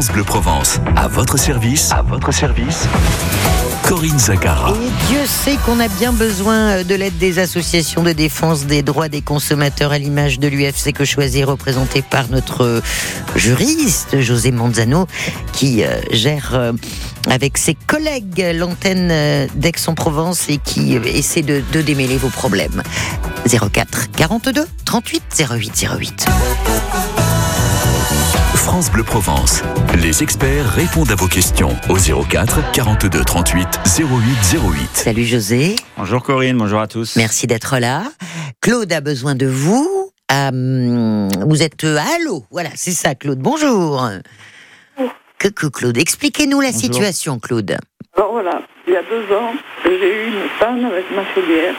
France Bleu Provence. À votre service. À votre service. Corinne Zagara. Et Dieu sait qu'on a bien besoin de l'aide des associations de défense des droits des consommateurs à l'image de l'UFC que choisit représenté par notre juriste José Manzano qui euh, gère euh, avec ses collègues l'antenne euh, d'Aix-en-Provence et qui essaie de, de démêler vos problèmes. 04 42 38 08 08. France Bleu Provence. Les experts répondent à vos questions au 04 42 38 08 08. Salut José. Bonjour Corinne, bonjour à tous. Merci d'être là. Claude a besoin de vous. Euh, vous êtes à Allo. Voilà, c'est ça, Claude. Bonjour. Coucou, Claude. Expliquez-nous la Bonjour. situation, Claude. Voilà, il y a deux ans, j'ai eu une panne avec ma chaudière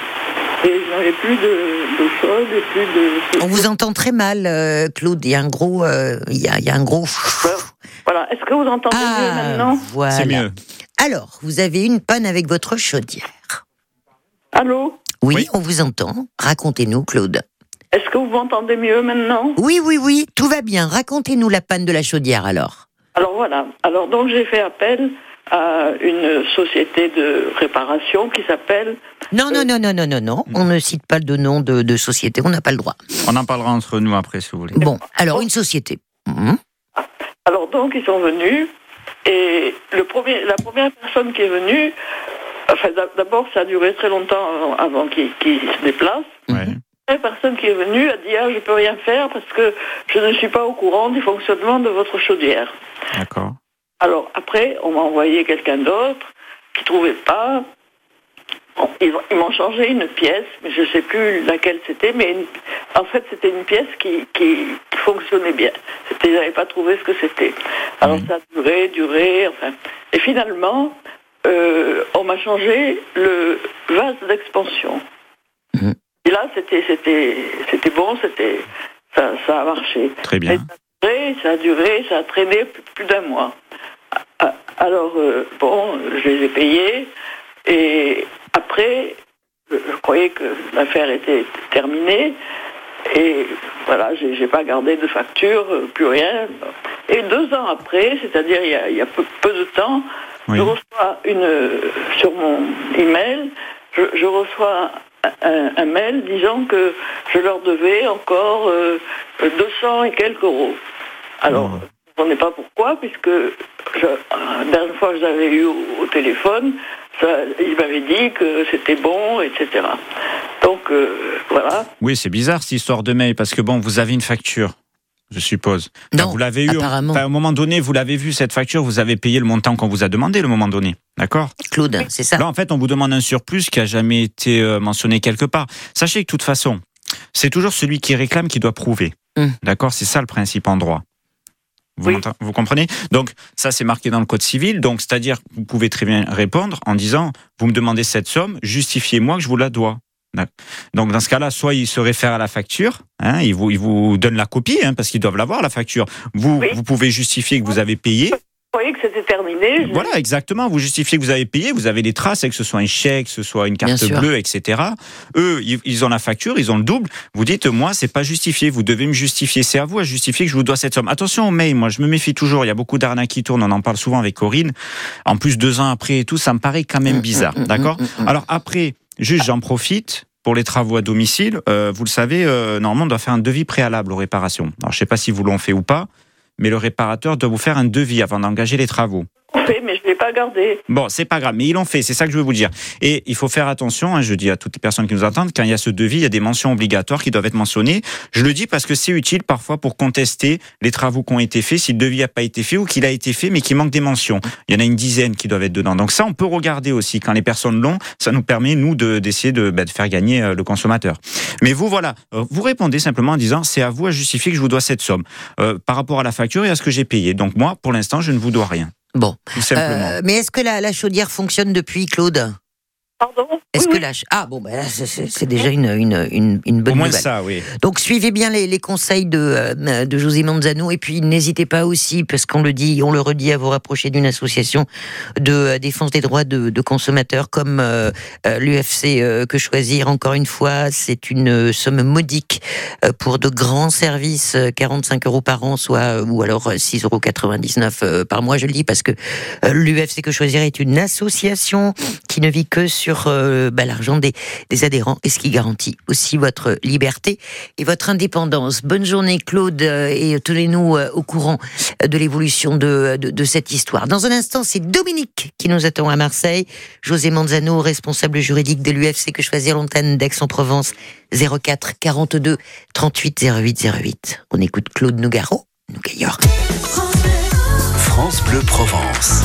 et je n'avais plus de- chaude et plus de. On vous entend très mal, euh, Claude. Il y a un gros. euh, il, y a, il y a un gros. Voilà, est-ce que vous entendez mieux maintenant? Voilà. C'est mieux. Alors, vous avez une panne avec votre chaudière. Allô? Oui, Oui. on vous entend. Racontez-nous, Claude. Est-ce que vous m'entendez mieux maintenant? Oui, oui, oui, tout va bien. Racontez-nous la panne de la chaudière alors. Alors voilà, alors donc j'ai fait appel à une société de réparation qui s'appelle. Non, non, non, non, non, non, non. On ne cite pas de nom de, de société, on n'a pas le droit. On en parlera entre nous après si vous voulez. Bon, alors une société. Mhm. Alors donc ils sont venus et le premier, la première personne qui est venue, enfin d'a- d'abord ça a duré très longtemps avant, avant qu'ils se déplacent. Ouais. La personne qui est venue a dit ah je peux rien faire parce que je ne suis pas au courant du fonctionnement de votre chaudière. D'accord. Alors après on m'a envoyé quelqu'un d'autre qui trouvait pas. Bon, ils ils m'ont changé une pièce, mais je ne sais plus laquelle c'était, mais une- en fait c'était une pièce qui, qui, fonctionnait bien. Ils n'avaient pas trouvé ce que c'était. Alors ça a duré, duré, enfin. Et finalement, euh, on m'a changé le vase d'expansion. Mhm. Et là c'était, c'était, c'était bon, c'était, ça, ça a marché. Très Et bien. ça a duré, ça a duré, ça a traîné plus, plus d'un mois. Ah, Alors, euh, bon, je les ai payés. Et après, je, je croyais que l'affaire était terminée. Et voilà, j'ai j'ai pas gardé de facture, euh, plus rien. Et deux ans après, c'est-à-dire il y a, il y a peu, peu de temps, Oui. je reçois une, sur mon email, je, je reçois un, un mail disant que je leur devais encore euh, 200 et quelques euros. Alors, Oh. On ne pas pourquoi, puisque je, la dernière fois que je l'avais eu au, au téléphone, ça, il m'avait dit que c'était bon, etc. Donc, euh, voilà. Oui, c'est bizarre cette histoire de mail parce que bon, vous avez une facture, je suppose. Enfin, Non, vous l'avez eu. apparemment. enfin, au moment donné, vous l'avez vu cette facture, vous avez payé le montant qu'on vous a demandé, le moment donné. D'accord? Claude, c'est ça Là, en fait, on vous demande un surplus qui a jamais été euh, mentionné quelque part. Sachez que de toute façon, c'est toujours celui qui réclame qui doit prouver. Hum. D'accord? C'est ça le principe en droit. Vous, Oui. m'entend- vous comprenez? Donc, ça, c'est marqué dans le Code civil. Donc, c'est-à-dire, que vous pouvez très bien répondre en disant Vous me demandez cette somme, justifiez-moi que je vous la dois. Donc, dans ce cas-là, soit il se réfère à la facture, hein, il, vous, il vous donne la copie, hein, parce qu'ils doivent l'avoir, la facture. Vous, Oui. vous pouvez justifier que vous avez payé. Vous voyez que c'était terminé. je- Voilà, exactement. Vous justifiez que vous avez payé, vous avez les traces, que ce soit un chèque, que ce soit une carte bleue, etc. Eux, ils- ont la facture, ils ont le double. Vous dites, moi, c'est pas justifié. Vous devez me justifier. C'est à vous à justifier que je vous dois cette somme. Attention au mail. Moi, je me méfie toujours. Il y a beaucoup d'arnaques qui tournent. On en parle souvent avec Corinne. En plus, deux ans après et tout, ça me paraît quand même bizarre. mm, mm, D'accord mm, mm. Alors après, juste, j'en profite. Pour les travaux à domicile, euh, vous le savez, euh, normalement, on doit faire un devis préalable aux réparations. Alors, je sais pas si vous l'ont fait ou pas, mais le réparateur doit vous faire un devis avant d'engager les travaux. Mais je ne pas gardé. Bon, c'est pas grave, mais ils l'ont fait, c'est ça que je veux vous dire. Et il faut faire attention, hein, je dis à toutes les personnes qui nous entendent, quand il y a ce devis, il y a des mentions obligatoires qui doivent être mentionnées. Je le dis parce que c'est utile parfois pour contester les travaux qui ont été faits, si le devis n'a pas été fait ou qu'il a été fait mais qu'il manque des mentions. Il y en a une dizaine qui doivent être dedans. Donc ça, on peut regarder aussi. Quand les personnes l'ont, ça nous permet, nous, de- d'essayer de, bah, de faire gagner euh, le consommateur. Mais vous, voilà, euh, vous répondez simplement en disant, c'est à vous à justifier que je vous dois cette somme euh, par rapport à la facture et à ce que j'ai payé. Donc moi, pour l'instant, je ne vous dois rien. Bon. Tout simplement. Euh, mais est-ce que la, la chaudière fonctionne depuis, Claude? Pardon Est-ce Oui, que oui. ah bon, bah, là, c'est- déjà une, une, une, une bonne Au moins nouvelle. ça, oui. Donc suivez bien les, les conseils de, euh, de José Manzano et puis n'hésitez pas aussi, parce qu'on le dit, on le redit, à vous rapprocher d'une association de euh, défense des droits de, de consommateurs comme euh, l'UFC euh, Que Choisir. Encore une fois, c'est une somme modique pour de grands services, euh, 45 euros par an, soit ou alors euh, 6,99 euros par mois. Je le dis parce que l'UFC Que Choisir est une association qui ne vit que sur euh, bah, l'argent des, adhérents et ce qui garantit aussi votre liberté et votre indépendance. Bonne journée Claude euh, et tenez-nous euh, au courant de l'évolution de, cette histoire. Dans un instant, c'est Dominique qui nous attend à Marseille. José Manzano, responsable juridique de l'UFC que choisir l'antenne d'Aix-en-Provence 04 42 38 08 08. On écoute Claude Nougaro, Nougayor. France Bleu Provence.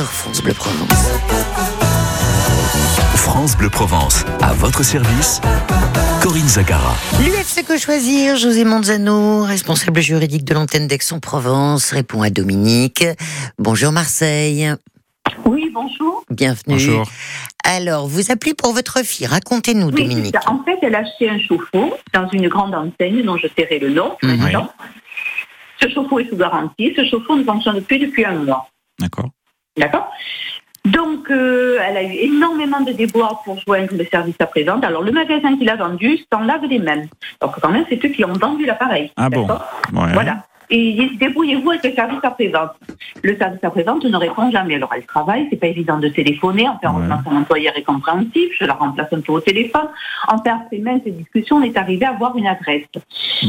Sur France Bleu Provence. France Bleu Provence. À votre service, Corinne Zagara. L'UFC Que Choisir, José Manzano, responsable juridique de l'antenne d'Aix-en-Provence, répond à Dominique. Bonjour Marseille, Oui, bonjour. bienvenue. Bonjour. Alors, vous appelez pour votre fille, racontez-nous Oui, Dominique. En fait, elle a acheté un chauffe-eau dans une grande enseigne dont je tairai le nom maintenant. Ce chauffe-eau est sous garantie. Ce chauffe-eau ne fonctionne plus depuis un mois. D'accord. D'accord Donc, euh, elle a eu énormément de déboires pour joindre le service après-vente. Alors, le magasin qui l'a vendu s'en lave les mains. Donc, quand même, c'est eux qui ont vendu l'appareil. Ah bon Ouais. Voilà. Et ils disent débrouillez-vous avec le service après-vente. Le service après-vente ne répond jamais. Alors elle travaille, c'est pas évident de téléphoner. Enfin, Ouais. son employeur est compréhensif, je la remplace un peu au téléphone. Enfin, après même ces discussions, on est arrivé à avoir une adresse.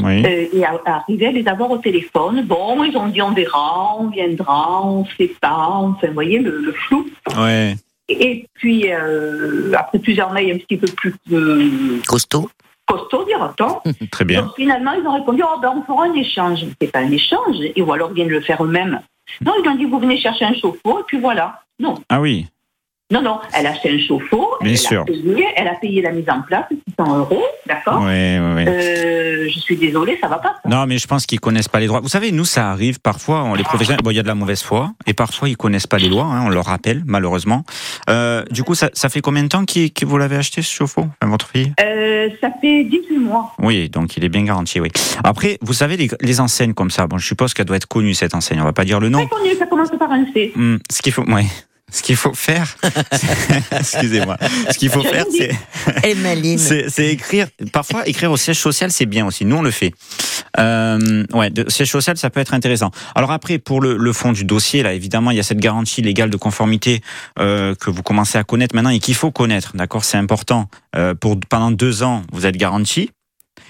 Oui. Euh, et à, à arriver à les avoir au téléphone. Bon, ils ont dit on verra, on viendra, on sait pas. Enfin, vous voyez, le, le flou. Ouais. Et puis, euh, après plusieurs mails un petit peu plus euh, Costaud. Costauds, dira-t-on, Très bien. donc finalement, ils ont répondu, oh ben on fera un échange. C'est pas un échange, et ou alors ils viennent le faire eux-mêmes. Non, ils ont dit, vous venez chercher un chauffe-eau, et puis voilà. Non, Ah oui. non, non, elle a acheté un chauffe-eau, Bien elle, sûr. A payé, elle a payé la mise en place, 600 euros, d'accord Ouais, ouais, ouais. Euh, Je suis désolée, ça va pas. ça. Non, mais je pense qu'ils connaissent pas les droits. Vous savez, nous, ça arrive parfois. On, les professionnels, bon, il y a de la mauvaise foi, et parfois ils connaissent pas les lois. hein, on leur rappelle, malheureusement. Euh, du coup, ça, ça fait combien de temps que vous l'avez acheté ce chauffe-eau, enfin, votre fille? Euh, ça fait 18 mois. Oui, donc il est bien garanti. Oui. Après, vous savez les, les enseignes comme ça. Bon, je suppose qu'elle doit être connue cette enseigne. On va pas dire le nom. Très connu, ça commence par un C. Hum, ce qu'il faut, ouais. Ce qu'il faut faire, excusez-moi. Ce qu'il faut faire, c'est c'est écrire. Parfois, écrire au siège social, c'est bien aussi. Nous, on le fait. Euh, ouais, de, siège social, ça peut être intéressant. Alors après, pour le, le fond du dossier, là, évidemment, il y a cette garantie légale de conformité euh, que vous commencez à connaître maintenant et qu'il faut connaître. D'accord, c'est important. Euh, pour pendant deux ans, vous êtes garanti.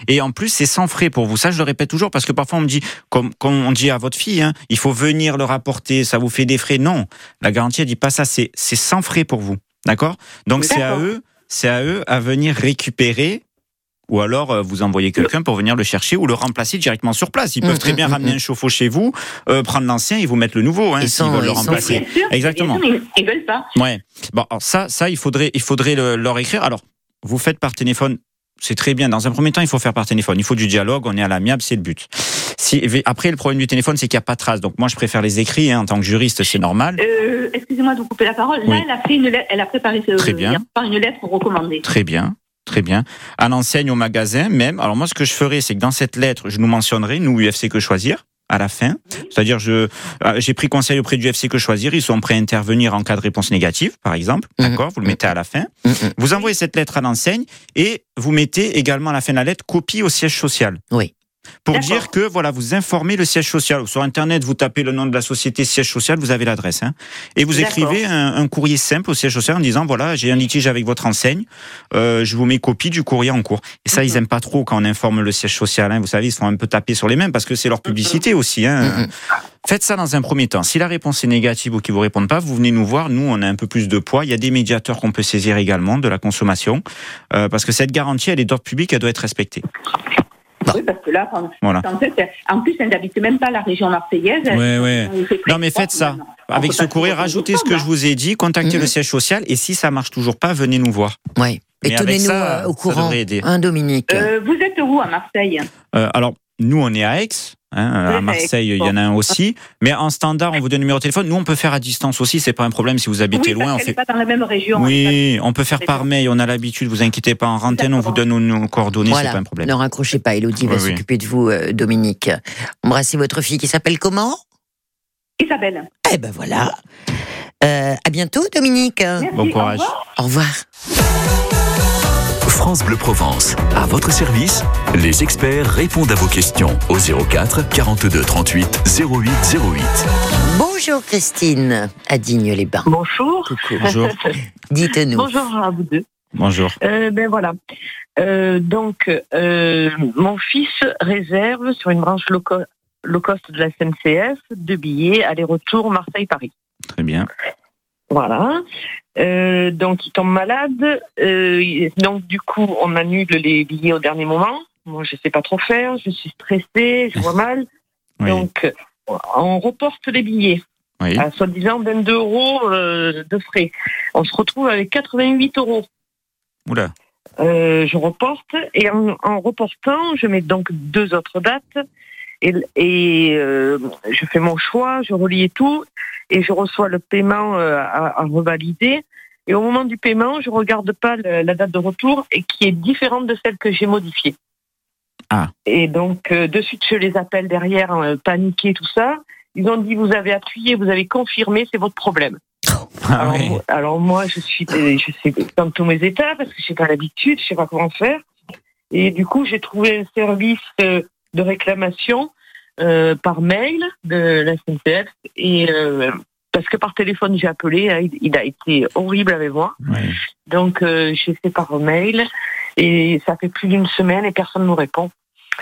Et en plus, c'est sans frais pour vous. Ça, je le répète toujours parce que parfois on me dit, comme, comme on dit à votre fille, hein, il faut venir le rapporter, ça vous fait des frais. Non, la garantie, elle dit pas ça. C'est c'est sans frais pour vous. D'accord? Donc c'est à eux, c'est à eux à venir récupérer. Ou alors euh, vous envoyez quelqu'un pour venir le chercher ou le remplacer directement sur place. Ils peuvent Mm, très bien mm, ramener mm. un chauffe-eau chez vous, euh, prendre l'ancien et vous mettre le nouveau, hein, Ils s'ils veulent le ils remplacer. Bien sûr, Exactement. bien sûr, mais ils veulent pas. Ouais. Bon, alors ça, ça, il faudrait, il faudrait le- leur écrire. Alors, vous faites par téléphone, c'est très bien. Dans un premier temps, il faut faire par téléphone. Il faut du dialogue. On est à l'amiable, c'est le but. Si, après, le problème du téléphone, c'est qu'il n'y a pas de trace. Donc, moi, je préfère les écrits. hein, en tant que juriste, c'est normal. Euh, Excusez-moi de vous couper la parole. Là, Oui. elle a fait une lettre, elle a préparé ce, Très bien. soir une lettre recommandée. Très bien. Très bien. À l'enseigne, au magasin, même. Alors, moi, ce que je ferai, c'est que dans cette lettre, je nous mentionnerai, nous, UFC Que Choisir, à la fin. C'est-à-dire, je, euh, j'ai pris conseil auprès du UFC Que Choisir. Ils sont prêts à intervenir en cas de réponse négative, par exemple. Mhm. D'accord? Vous le mettez à la fin. Mm, mm. Vous envoyez cette lettre à l'enseigne et vous mettez également à la fin de la lettre copie au siège social. Oui. Pour dire que voilà, vous informez le siège social. Sur Internet, vous tapez le nom de la société siège social, vous avez l'adresse. Hein, et vous écrivez un, un courrier simple au siège social en disant voilà, j'ai un litige avec votre enseigne, euh, je vous mets copie du courrier en cours. Et ça, ils Mhm. aiment pas trop quand on informe le siège social. Hein, vous savez, ils se font un peu taper sur les mains parce que c'est leur publicité aussi. Hein. Mhm. Faites ça dans un premier temps. Si la réponse est négative ou qu'ils vous répondent pas, vous venez nous voir. Nous, on a un peu plus de poids. Il y a des médiateurs qu'on peut saisir également de la consommation, euh, parce que cette garantie, elle est d'ordre public, elle doit être respectée. Oui, parce que là, en, Voilà. en fait, en plus, elle n'habite même pas la région marseillaise. Ouais, ouais. Non, mais faites ça. maintenant. Avec ce courrier, rajoutez ce que je vous ai dit, contactez le siège social, et si ça marche toujours pas, venez nous voir. Ouais. Et tenez-nous ça, euh, au ça courant, devrait aider. hein, Dominique. Euh, vous êtes où à Marseille? Euh, alors, nous, on est à Aix. Hein, à Marseille, il y en a un aussi. Mais en standard, on vous donne le numéro de téléphone. Nous, on peut faire à distance aussi. C'est pas un problème si vous habitez oui, loin. On fait... n'est pas dans la même région. Oui, on peut faire C'est par mail. On a l'habitude. Vous inquiétez pas. En antenne, on vous donne nos, coordonnées. C'est voilà. pas un problème. Ne raccrochez pas. Elodie va Oui, oui. s'occuper de vous, euh, Dominique. Embrassez votre fille qui s'appelle comment? Isabelle. Eh ben voilà. Euh, à bientôt, Dominique. Merci, Bon au courage. revoir. Au revoir. France Bleu Provence. À votre service, les experts répondent à vos questions au 04 42 38 08 08. Bonjour Christine, à Digne-les-Bains. Bonjour. Coucou. Bonjour. Dites-nous. Bonjour à vous deux. Bonjour. Euh, ben voilà. Euh, donc, euh, mon fils réserve sur une branche low, co- low cost de la SNCF deux billets aller-retour Marseille-Paris. Très bien. Voilà. Euh, donc, il tombe malade. Euh, donc, du coup, on annule les billets au dernier moment. Moi, je sais pas trop faire. Je suis stressée. Je vois mal. Oui. Donc, on reporte les billets oui. à soi-disant 22 euros euh, de frais. On se retrouve avec 88 euros. Oula. Je reporte et en, en reportant, je mets donc deux autres dates et, et euh, je fais mon choix, je relie tout et je reçois le paiement euh, à, à revalider. Et au moment du paiement, je regarde pas le- la date de retour et qui est différente de celle que j'ai modifiée. Ah. Et donc euh, de suite, je les appelle derrière, paniqués, tout ça. Ils ont dit vous avez appuyé, vous avez confirmé, c'est votre problème. Ah Alors, oui. moi- alors moi, je suis, je sais dans tous mes états parce que j'ai pas l'habitude, je sais pas comment faire. Et du coup, j'ai trouvé un service de réclamation euh, par mail de la SNCF et euh, parce que par téléphone j'ai appelé, hein, il, a été horrible avec moi. Donc euh, j'ai fait par mail et ça fait plus d'une semaine et personne ne me répond.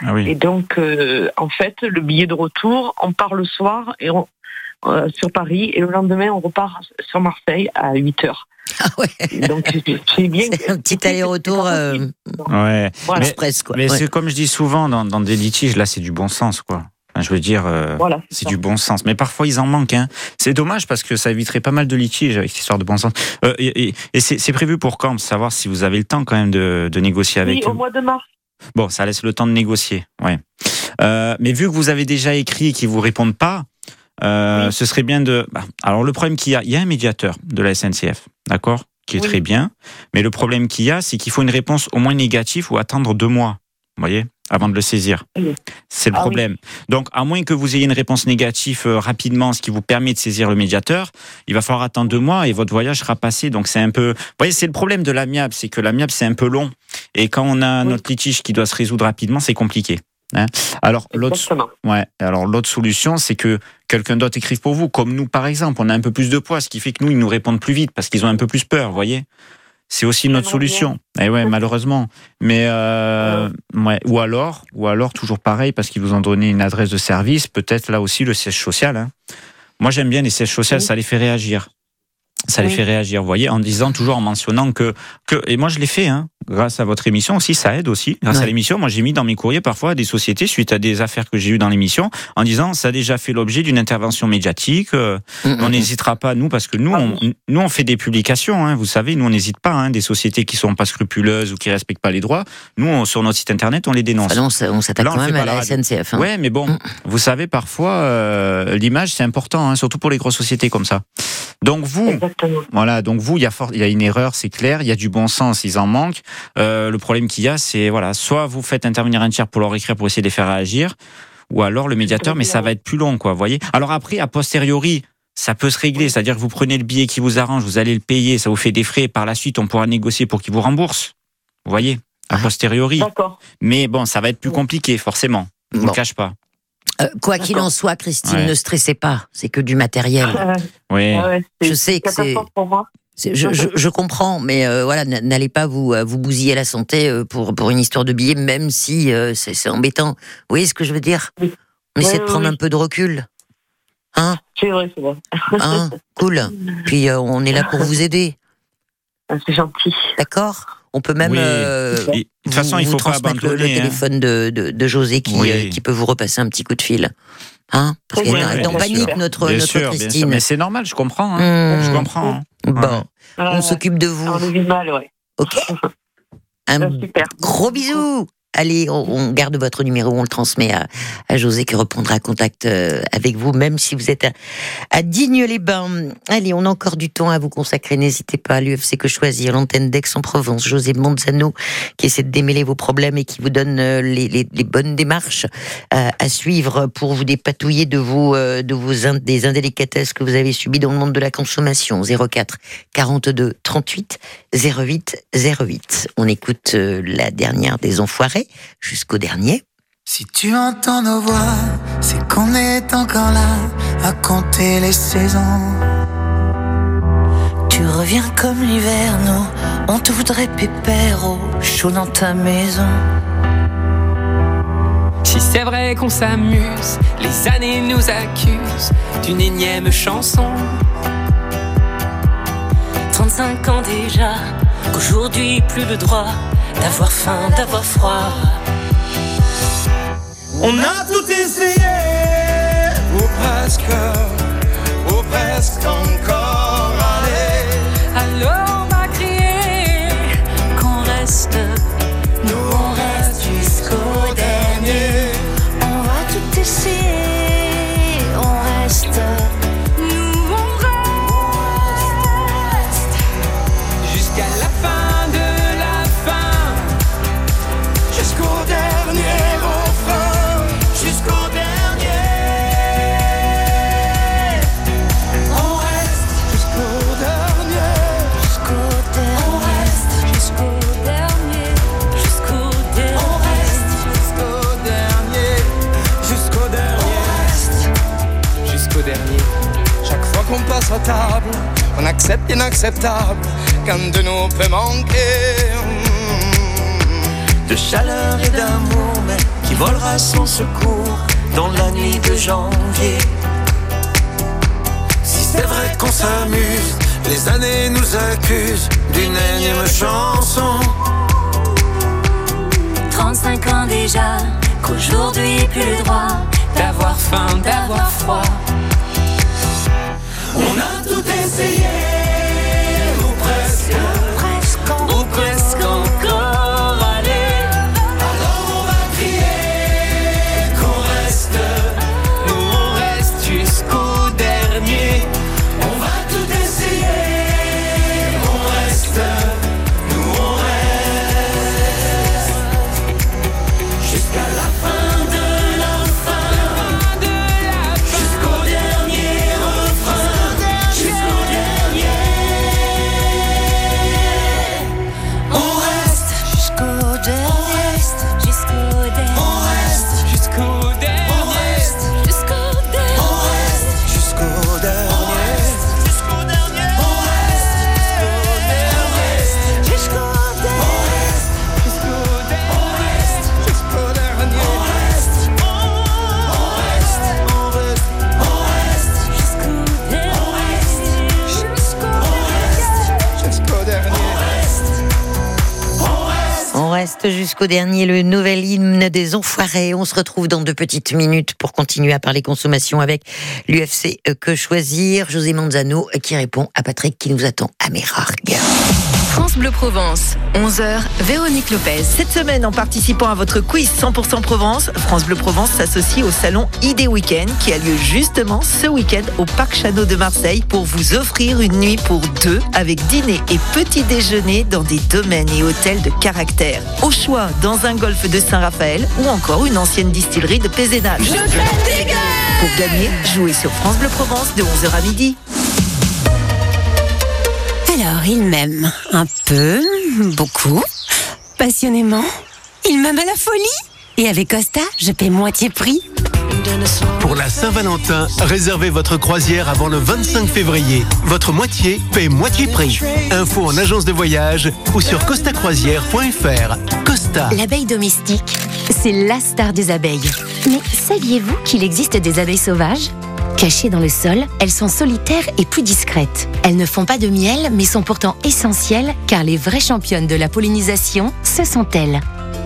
Ah oui. Et donc euh, en fait le billet de retour, on part le soir et on, euh, sur Paris et le lendemain on repart sur Marseille à 8 heures. Ah ouais. Donc c'est- c'est bien. C'est un petit aller-retour euh, Ouais. Voilà. Mais- express, quoi. Mais Ouais. c'est comme je dis souvent dans, dans des litiges, là, c'est du bon sens, quoi. Enfin, je veux dire, euh, Voilà. c'est du bon sens. Mais parfois, ils en manquent. Hein. C'est dommage parce que ça éviterait pas mal de litiges avec cette histoire de bon sens. Euh, et et- et c'est c'est prévu pour quand Savoir si vous avez le temps quand même de, de négocier avec Oui, eux? au mois de mars. Bon, ça laisse le temps de négocier. Ouais. Euh, mais vu que vous avez déjà écrit et qu'ils vous répondent pas, euh, Oui. ce serait bien de. bah, alors le problème qu'il y a, il y a un médiateur de la SNCF, d'accord, qui est Oui. très bien. Mais le problème qu'il y a, c'est qu'il faut une réponse au moins négative ou attendre deux mois. Vous voyez, avant de le saisir. Oui. C'est le Ah problème. Donc, à moins que vous ayez une réponse négative euh, rapidement, ce qui vous permet de saisir le médiateur, il va falloir attendre deux mois et votre voyage sera passé. Donc, c'est un peu. Vous voyez, c'est le problème de l'amiable, c'est que l'amiable, c'est un peu long. Et quand on a notre litige qui doit se résoudre rapidement, c'est compliqué. Hein. Alors, l'autre. Ouais. Alors l'autre solution, c'est que quelqu'un d'autre écrive pour vous, comme nous par exemple. On a un peu plus de poids, ce qui fait que nous, ils nous répondent plus vite parce qu'ils ont un peu plus peur, vous voyez. C'est aussi notre solution. Et ouais, malheureusement. Mais euh, ouais. Ou alors, ou alors toujours pareil parce qu'ils vous ont donné une adresse de service. Peut-être là aussi le siège social. hein. Moi, j'aime bien les sièges sociaux, Oui. ça les fait réagir. Ça les fait réagir, vous voyez, en disant toujours, en mentionnant que, que et moi je l'ai fait, hein, grâce à votre émission aussi, ça aide aussi. Grâce à l'émission, moi j'ai mis dans mes courriers parfois à des sociétés suite à des affaires que j'ai eues dans l'émission, en disant ça a déjà fait l'objet d'une intervention médiatique. euh, Mm, on mm, n'hésitera pas nous parce que nous, Ah on, nous on fait des publications. Hein, vous savez, nous on n'hésite pas. Hein, des sociétés qui sont pas scrupuleuses ou qui respectent pas les droits, nous on- sur notre site internet on les dénonce. Non, ça- on s'attaque quand même à la la. SNCF. hein. Ouais, mais bon, Mm. vous savez, parfois, euh, l'image, c'est important, hein, surtout pour les grosses sociétés comme ça. Donc vous, Exactement. voilà, donc vous, il y a fort, il y a une erreur, c'est clair, il y a du bon sens, ils en manquent. Euh, le problème qu'il y a, c'est voilà, soit vous faites intervenir un tiers pour leur écrire pour essayer de les faire réagir, ou alors le médiateur, mais ça va être plus long, quoi, vous voyez. Alors après, a posteriori, ça peut se régler, c'est-à-dire que vous prenez le billet qui vous arrange, vous allez le payer, ça vous fait des frais, par la suite, on pourra négocier pour qu'il vous rembourse. Vous voyez, a Ouais. posteriori. D'accord. Mais bon, ça va être plus compliqué, forcément. Je vous Bon. le cache pas. Euh, quoi qu'il en soit, Christine, Ouais. ne stressez pas. C'est que du matériel. Ah, Oui. Je sais que c'est. pour moi. Je, je- je comprends, mais euh, voilà, n'allez pas vous euh, vous bousiller la santé euh, pour pour une histoire de billets, même si euh, c'est c'est embêtant. Vous voyez ce que je veux dire? Oui. On essaie Oui, de prendre oui. un peu de recul, hein? C'est vrai, c'est vrai. Hein? Cool. Puis euh, on est là pour vous aider, Ah, C'est gentil. d'accord? On peut même. Oui. euh, Et, de toute façon, vous- il vous faut pas transmettre le- abandonner. le hein. téléphone de, de, de José qui, Oui. euh, qui peut vous repasser un petit coup de fil. Hein Parce Oui, qu'elle oui, est en panique, sûr. notre, Bien notre sûr, bien sûr. Christine. Mais c'est normal, je comprends. hein. Mmh. Je comprends. hein. Bon, on s'occupe de vous. On mal, ouais. Ok Un Ah, super. gros bisou Allez, on, garde votre numéro, on le transmet à, José qui reprendra contact euh, avec vous, même si vous êtes à, Digne-les-Bains. Allez, on a encore du temps à vous consacrer. N'hésitez pas à l'UFC Que Choisir, l'antenne d'Aix-en-Provence. José Monzano qui essaie de démêler vos problèmes et qui vous donne euh, les, bonnes démarches euh, à suivre pour vous dépatouiller de vos, des indélicatesses que vous avez subies dans le monde de la consommation. 04 42 38 08 08. On écoute la dernière des enfoirés jusqu'au dernier. Si tu entends nos voix, c'est qu'on est encore là à compter les saisons. Tu reviens comme l'hiver, nous, on te voudrait pépère au chaud dans ta maison. Si c'est vrai qu'on s'amuse, les années nous accusent d'une énième chanson. 35 ans déjà, qu'aujourd'hui plus le droit d'avoir faim, d'avoir froid. On a tout essayé, ou presque, ou presque encore allé. Alors on va crier qu'on reste, nous on reste jusqu'au dernier. On va tout essayer, L'inacceptable quand de nous peut manquer. de chaleur et d'amour, mais qui volera sans secours dans la nuit de janvier. Si c'est vrai qu'on s'amuse, les années nous accusent d'une énième chanson. 35 ans déjà, qu'aujourd'hui plus le droit D'avoir faim, d'avoir froid. On a tout essayé, jusqu'au dernier, le nouvel hymne des enfoirés. On se retrouve dans deux petites minutes pour continuer à parler consommation avec l'UFC Que Choisir. José Manzano qui répond à Patrick qui nous attend à Mérargues. France Bleu Provence, 11h, Véronique Lopez. Cette semaine, en participant à votre quiz 100% Provence, France Bleu Provence s'associe au salon ID Weekend qui a lieu justement ce week-end au Parc Chano de Marseille pour vous offrir une nuit pour deux avec dîner et petit déjeuner dans des domaines et hôtels de caractère. Au choix, dans un golfe de Saint-Raphaël ou encore une ancienne distillerie de Pézénage. Pour gagner, jouez sur France Bleu Provence de 11h à midi. Alors, il m'aime un peu, beaucoup, passionnément. Il m'aime à la folie. Et avec Costa, je paie moitié prix. Pour la Saint-Valentin, réservez votre croisière avant le 25 février. Votre moitié paie moitié prix. Info en agence de voyage ou sur costacroisière.fr. Costa. L'abeille domestique, c'est la star des abeilles. Mais saviez-vous qu'il existe des abeilles sauvages? Cachées dans le sol, elles sont solitaires et plus discrètes. Elles ne font pas de miel, mais sont pourtant essentielles car les vraies championnes de la pollinisation, ce sont elles.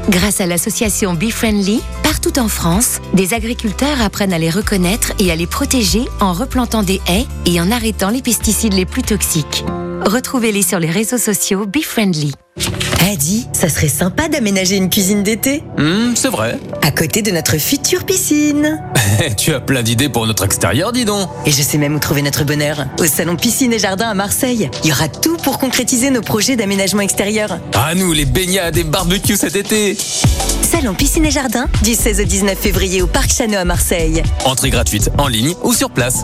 Grâce à l'association Bee Friendly, partout en France, des agriculteurs apprennent à les reconnaître et à les protéger en replantant des haies et en arrêtant les pesticides les plus toxiques. Retrouvez-les sur les réseaux sociaux Bee Friendly. Adi, ça serait sympa d'aménager une cuisine d'été Hum, c'est vrai. à côté de notre future piscine. tu as plein d'idées pour notre extérieur, dis donc. Et je sais même où trouver notre bonheur. Au salon Piscine et Jardin à Marseille. Il y aura tout pour concrétiser nos projets d'aménagement extérieur. À nous, les baignades et barbecues cet été. Salon Piscine et Jardin du 16 au 19 février au Parc Chano à Marseille. Entrée gratuite, en ligne ou sur place.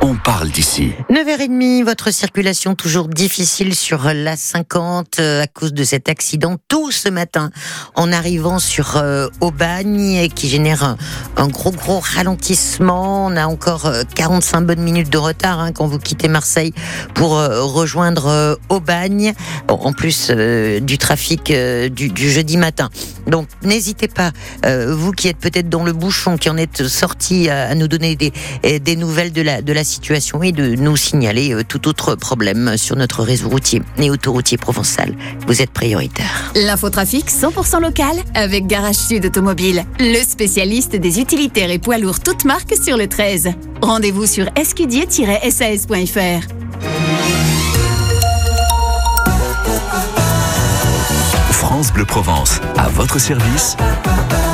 on parle d'ici. 9h30, votre circulation toujours difficile sur la 50 euh, à cause de cet accident tout ce matin en arrivant sur euh, Aubagne qui génère un, gros gros ralentissement. On a encore euh, 45 bonnes minutes de retard hein, quand vous quittez Marseille pour euh, rejoindre euh, Aubagne, en plus euh, du trafic euh, du, du jeudi matin. Donc n'hésitez pas, euh, vous qui êtes peut-être dans le bouchon, qui en êtes sorti à, à nous donner des, des nouvelles de la, de la situation et de nous signaler euh, tout autre problème sur notre réseau routier et autoroutier provençal. Vous êtes prioritaire. L'infotrafic 100% local avec Garage Sud Automobile, le spécialiste des utilitaires et poids lourds toutes marques sur le 13. Rendez-vous sur escudier-sas.fr. France Bleu Provence, à votre service,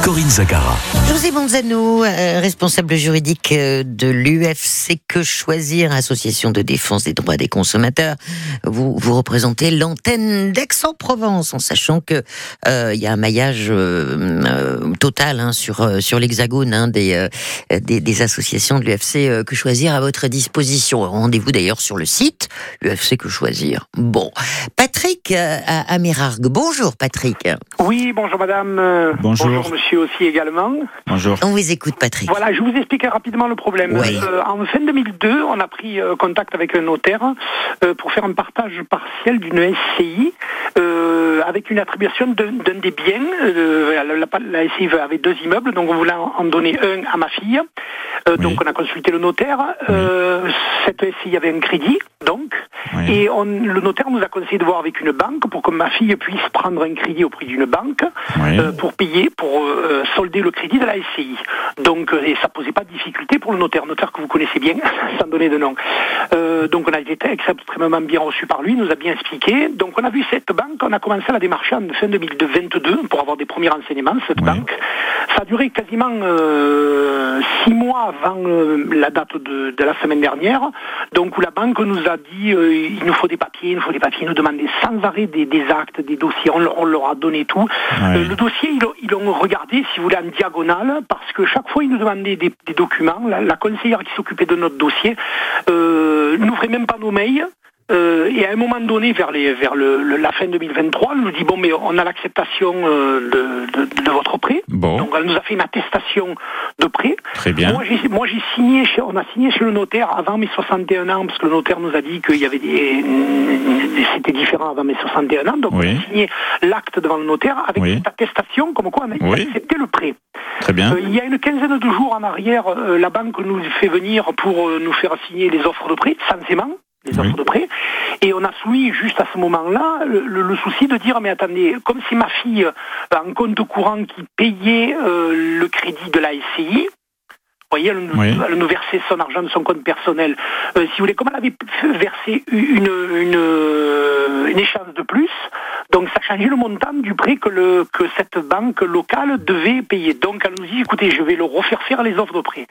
Corinne Zagara. José Manzano, euh, responsable juridique euh, de l'UFC Que Choisir, association de défense des droits des consommateurs. Vous, vous représentez l'antenne d'Aix-en-Provence, en sachant que euh, il y a un maillage euh, euh, total hein, sur euh, sur l'Hexagone hein, des, euh, des des associations de l'UFC euh, Que Choisir à votre disposition. Rendez-vous d'ailleurs sur le site UFC Que Choisir. Bon, Patrick euh, à, à. Bonjour Patrick. Oui, bonjour madame. Bonjour. monsieur aussi également. Bonjour. On vous écoute Patrick. Voilà, je vous explique rapidement le problème. Oui. Euh, en fin 2002, on a pris euh, contact avec un notaire euh, pour faire un partage partiel d'une SCI euh, avec une attribution d'un des biens. Euh, la, la- la SCI avait deux immeubles, donc on voulait en donner un à ma fille. Euh, Donc on a consulté le notaire. Euh, cette SCI avait un crédit, donc, et on, le notaire nous a conseillé de voir avec une banque pour que ma fille puisse prendre un crédit auprès d'une banque euh, pour payer, pour euh, solder le crédit de la SCI. Donc, euh, et ça posait pas de difficulté pour le notaire, notaire que vous connaissez bien, sans donner de nom. Euh, donc, on a été extrêmement bien reçu par lui, il nous a bien expliqué. Donc, on a vu cette banque, on a commencé à la démarcher en fin 2022 pour avoir des premiers renseignements. Cette banque, ça a duré quasiment euh, six mois avant la date de, de la semaine dernière. Donc, où la banque nous a dit il nous faut des papiers, il nous faut des papiers, ils nous demandaient sans arrêt des, des actes, des dossiers. On, leur- on leur a donné tout. Le dossier, ils, l'ont- ils si vous voulez, en diagonale, parce que chaque fois, ils nous demandaient des, documents. La, la conseillère qui s'occupait de notre dossier euh, n'ouvrait même pas nos mails. Euh, et à un moment donné, vers, les, vers le, le- la fin 2023, elle nous dit bon, mais on a l'acceptation euh, de, de- de votre prêt. Bon. Donc elle nous a fait une attestation de prêt. Très bien. Moi, j'ai, moi, j'ai signé, chez, on a signé chez le notaire avant mes 61 ans, parce que le notaire nous a dit qu'il y avait des, c'était différent avant mes 61 ans. Donc on a signé l'acte devant le notaire avec Oui. cette attestation, comme quoi on a Oui. accepté le prêt. Très bien. Euh, il y a une quinzaine de jours en arrière, la banque nous fait venir pour nous faire signer les offres de prêt, censément, les offres de prêt. Et on a soumis juste à ce moment-là le, le- le souci de dire, mais attendez, comme c'est ma fille euh, en compte courant qui payait euh, le crédit de la SCI, vous voyez, elle nous, Oui. elle nous versait son argent de son compte personnel. Euh, si vous voulez, comme elle avait versé une, une, une échéance de plus, donc ça changeait le montant du prêt que, le, que cette banque locale devait payer. Donc elle nous dit, écoutez, je vais le refaire faire les offres de prêt.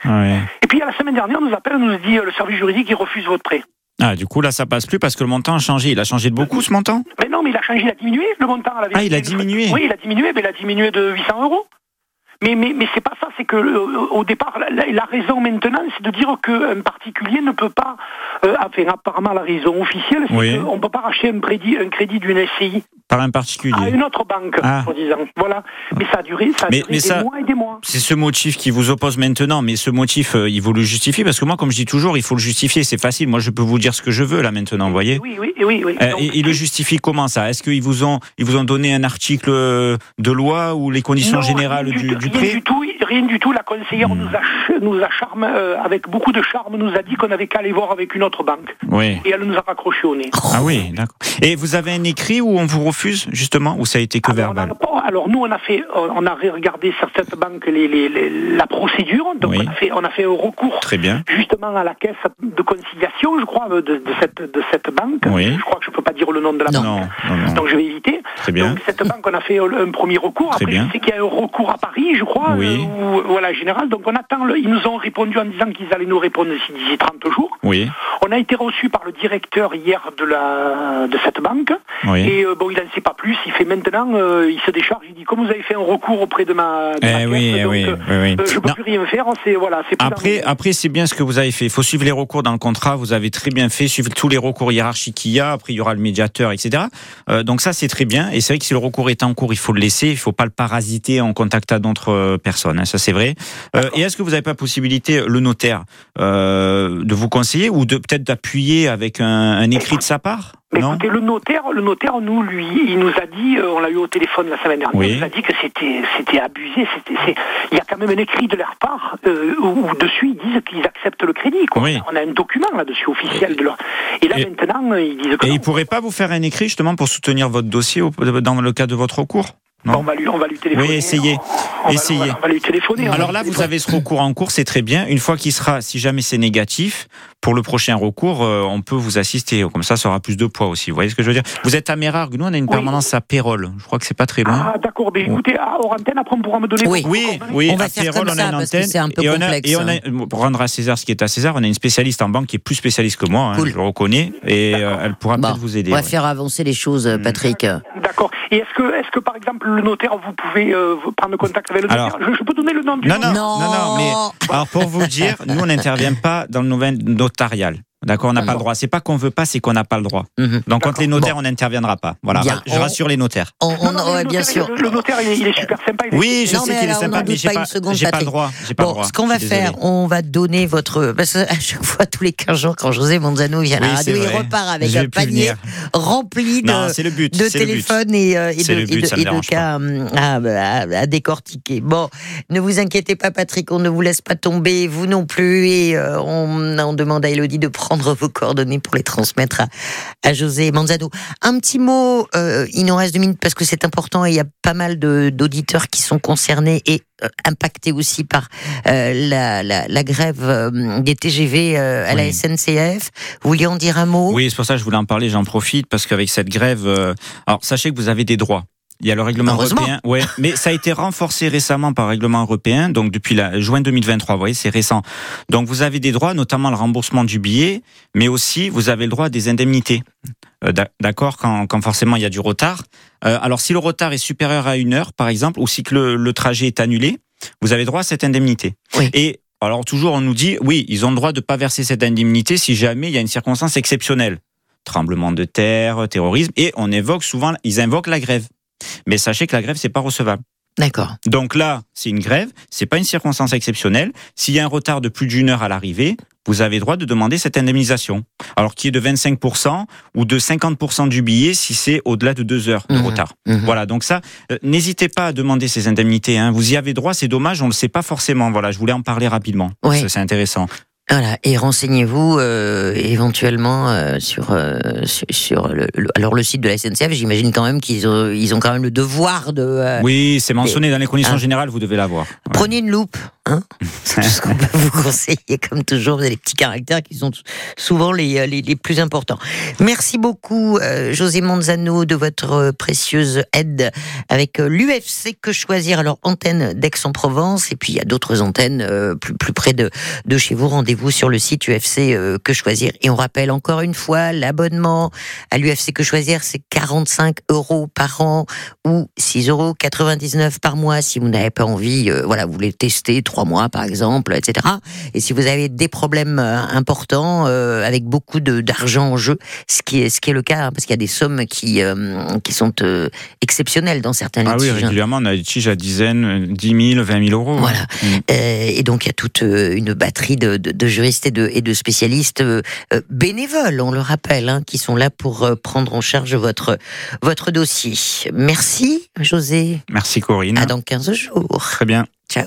Et puis à la semaine dernière, on nous appelle, on nous dit, euh, le service juridique, il refuse votre prêt. Ah, du coup, là, ça passe plus parce que le montant a changé. Il a changé de beaucoup, ce montant? Mais non, mais il a changé, il a diminué le montant. Ah, il a diminué Oui, il a diminué, mais il a diminué de 800 euros. Mais, mais, mais c'est pas ça, c'est que euh, au départ, la, raison maintenant, c'est de dire qu'un particulier ne peut pas, euh, enfin, apparemment la raison officielle, c'est Oui. qu'on ne peut pas racheter un crédit, un crédit d'une SCI Par un particulier. à une autre banque, Ah. soi-disant. Voilà. Mais ça a duré, ça a Mais- duré des ça- mois et des mois. C'est ce motif qui vous oppose maintenant, mais ce motif, euh, il vous le justifier parce que moi, comme je dis toujours, il faut le justifier. C'est facile. Moi, je peux vous dire ce que je veux là maintenant, vous voyez. Oui, oui, oui, oui. Euh, Donc, il le justifie comment ça? Est-ce qu'ils vous ont ils vous ont donné un article euh, de loi ou les conditions Non, générales du rien du tout, rien du tout. La conseillère Hmm. nous a, nous a charme, euh, avec beaucoup de charme, nous a dit qu'on avait qu'à aller voir avec une autre banque. Oui. Et elle nous a raccroché au nez. Ah oui, d'accord. Et vous avez un écrit où on vous refuse justement ou ça a été que verbal Bon, alors nous on a fait, on a regardé sur cette banque les, les- les- la procédure, donc on, a fait, on a fait un recours Très bien. justement à la caisse de conciliation, je crois, de, de cette, de cette banque. Oui. Je crois que je peux pas dire le nom de la Non, banque, non, non. donc je vais éviter. Très bien. Donc cette banque, on a fait un premier recours. Très Après, bien. je sais qu'il y a un recours à Paris, je crois, Oui. euh, ou- voilà, général. Donc on attend. le- ils nous ont répondu en disant qu'ils allaient nous répondre d'ici d'ici 30 jours. Oui. On a été reçu par le directeur hier de la de cette banque. Oui. Et euh, bon, il n'en sait pas plus. Il fait maintenant, euh, il se décharge. Il dit comme vous avez fait un recours auprès de ma, de ma Eh caisse, oui, eh donc, oui, euh, oui, oui. euh, je peux Non. plus rien faire. C'est voilà, c'est plus dans Après, après c'est bien ce que vous avez fait. Il faut suivre les recours dans le contrat. Vous avez très bien fait, suivre tous les recours hiérarchiques qu'il y a. Après, il y aura le médiateur, etc. Euh, donc ça, c'est très bien. Et c'est vrai que si le recours est en cours, il faut le laisser. Il faut pas le parasiter en contact à d'autres euh, personnes. hein. Ça, c'est vrai. Euh, et est-ce que vous n'avez pas possibilité, le notaire, euh, de vous conseiller ou de peut-être d'appuyer avec un, un écrit de sa part? Non? écoutez, le notaire, le notaire, nous, lui, il nous a dit, euh, on l'a eu au téléphone la semaine dernière, Oui. il nous a dit que c'était, c'était abusé. C'était, il y a quand même un écrit de leur part euh, où, où dessus ils disent qu'ils acceptent le crédit. Quoi. Oui. On a un document là-dessus officiel de leur. Et là maintenant, ils disent que Et non. il pourrait pas vous faire un écrit justement pour soutenir votre dossier dans le cas de votre recours? Non on va lui, on va lui téléphoner. Oui, essayez. On essayez. on va- on va lui téléphoner. on va Alors là, vous avez ce recours en cours, c'est très bien. Une fois qu'il sera, si jamais c'est négatif, pour le prochain recours, euh, on peut vous assister. Comme ça, ça aura plus de poids aussi. Vous voyez ce que je veux dire? Vous êtes à Mérargues, nous on a une Oui. permanence à Pérol. Je crois que c'est pas très loin. Ah, d'accord. Mais écoutez, à hors antenne, après, on pourra me donner. Oui. Oui, oui, On va à faire Pérol, on a une antenne. c'est un peu et on a, complexe, et on a- pour rendre à César ce qui est à César, on a une spécialiste en banque qui est plus spécialiste que moi, hein, Cool. je le reconnais, et euh, elle pourra Bon, peut-être vous aider. on va ouais. faire avancer les choses, euh, Patrick. D'accord. Et est-ce que, est-ce que, par exemple, le notaire, vous pouvez euh, prendre contact avec le Alors- notaire? Je, je peux donner le nom du Non, non, Non. non, non, mais alors pour vous dire, nous on n'intervient pas dans le domaine notarial. D'accord, on n'a pas le droit. C'est pas qu'on veut pas, c'est qu'on n'a pas le droit. Mhm. Donc contre les notaires, on n'interviendra pas. Voilà, Bien. je rassure les notaires. On, on- Non, non, ouais, le bien notaire, sûr. Le, le notaire, il est, il est super sympa. il est- Oui, je Non, sais qu'il est sympa, mais j'ai pas pas, une seconde, j'ai pas le droit. J'ai pas le Bon, droit. ce qu'on va désolé. faire, on va donner votre. Parce qu'à chaque fois, tous les 15 jours, quand José Monzano vient à la Oui, radio, c'est il repart avec un panier rempli de, téléphones et, de, le but, et de- ça me et de dérange cas à, à- à décortiquer. Bon, ne vous inquiétez pas, Patrick, on ne vous laisse pas tomber, vous non plus. Et euh, on, on demande à Elodie de prendre vos coordonnées pour les transmettre à, à José Manzano. Un petit mot, euh, il nous reste deux minutes parce que c'est important et il y a pas mal d'auditeurs qui sont concernés et euh, impactés aussi par euh, la, la, la grève des TGV à la. SNCF. Vous vouliez en dire un mot? Oui, c'est pour ça que je voulais en parler, j'en profite, parce qu'avec cette grève, alors sachez que vous avez des droits. Il y a le règlement européen, ouais, mais ça a été renforcé récemment par le règlement européen, donc depuis la, juin 2023, vous voyez, c'est récent. Donc vous avez des droits, notamment le remboursement du billet, mais aussi vous avez le droit à des indemnités. Euh, d'ac- D'accord, quand, quand forcément il y a du retard. Euh, alors si le retard est supérieur à une heure, par exemple, ou si que le, le trajet est annulé, vous avez droit à cette indemnité. Oui. Et alors toujours on nous dit, oui, ils ont le droit de pas verser cette indemnité si jamais il y a une circonstance exceptionnelle tremblement de terre, terrorisme, et on évoque souvent, ils invoquent la grève. Mais sachez que la grève, c'est pas recevable. D'accord. Donc là, c'est une grève, c'est pas une circonstance exceptionnelle. S'il y a un retard de plus d'une heure à l'arrivée, vous avez droit de demander cette indemnisation. Alors qui est de 25% ou de 50% du billet si c'est au-delà de deux heures de Mhm. retard. Mhm. Voilà, donc ça, euh, n'hésitez pas à demander ces indemnités. hein. Vous y avez droit, c'est dommage, on le sait pas forcément. Voilà, je voulais en parler rapidement. Oui. C'est intéressant. Voilà, et renseignez-vous euh, éventuellement euh, sur, euh, sur, sur le, le- alors le site de la SNCF. J'imagine quand même qu'ils ont, ils ont quand même le devoir de. euh, Oui, c'est mentionné dans les conditions Ah. générales, vous devez l'avoir. Prenez une loupe, hein. C'est tout ce qu'on peut vous conseiller. Comme toujours, vous avez les petits caractères qui sont souvent les, euh, les, les plus importants. Merci beaucoup, euh, José Monzano, de votre euh, précieuse aide avec l'UFC Que Choisir. Alors, antenne d'Aix-en-Provence, et puis il y a d'autres antennes euh, plus, plus près de, de chez vous. Rendez-vous sur le site UFC euh, Que Choisir. Et on rappelle encore une fois, l'abonnement à l'UFC Que Choisir, c'est 45 euros par an ou 6,99 euros par mois si vous n'avez pas envie, voilà, vous voulez tester trois mois par exemple, etc. Et si vous avez des problèmes euh, importants euh, avec beaucoup d'argent en jeu, ce qui est ce qui est le cas, hein, parce qu'il y a des sommes qui euh, qui sont euh, exceptionnelles dans certains Ah oui, litiges. hein. régulièrement, on a des litiges à dizaines, euh, 10 000, 20 000 euros. Voilà. Mm. Et donc il y a toute une batterie de, de, de juristes et de, et de spécialistes bénévoles, on le rappelle, hein, qui sont là pour prendre en charge votre votre dossier. Merci, José. Merci Corinne. À dans 15 jours. Très bien. Ciao.